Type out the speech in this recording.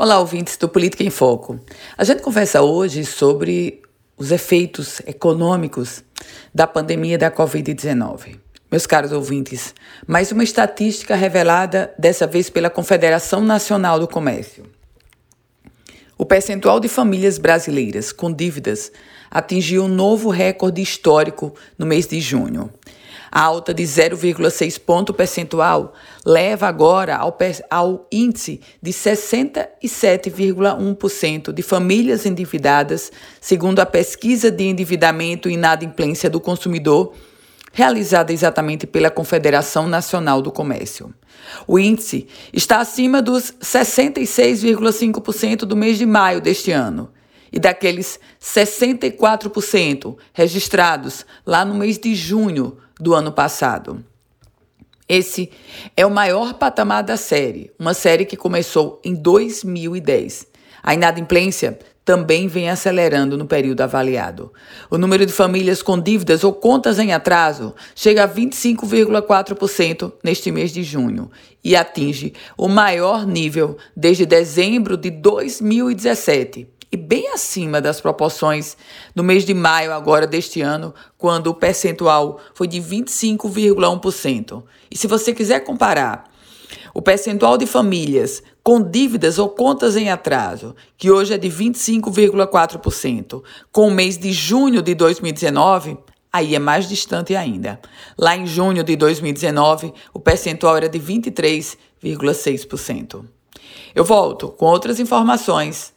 Olá, ouvintes do Política em Foco. A gente conversa hoje sobre os efeitos econômicos da pandemia da Covid-19. Meus caros ouvintes, mais uma estatística revelada dessa vez pela Confederação Nacional do Comércio. O percentual de famílias brasileiras com dívidas atingiu um novo recorde histórico no mês de junho. A alta de 0,6 ponto percentual leva agora ao, ao índice de 67,1% de famílias endividadas, segundo a pesquisa de endividamento e inadimplência do consumidor, realizada exatamente pela Confederação Nacional do Comércio. O índice está acima dos 66,5% do mês de maio deste ano e daqueles 64% registrados lá no mês de junho do ano passado. Esse é o maior patamar da série, uma série que começou em 2010. A inadimplência também vem acelerando no período avaliado. O número de famílias com dívidas ou contas em atraso chega a 25,4% neste mês de junho e atinge o maior nível desde dezembro de 2017 e bem acima das proporções no mês de maio agora deste ano, quando o percentual foi de 25,1%. E se você quiser comparar o percentual de famílias com dívidas ou contas em atraso, que hoje é de 25,4%, com o mês de junho de 2019, aí é mais distante ainda. Lá em junho de 2019, o percentual era de 23,6%. Eu volto com outras informações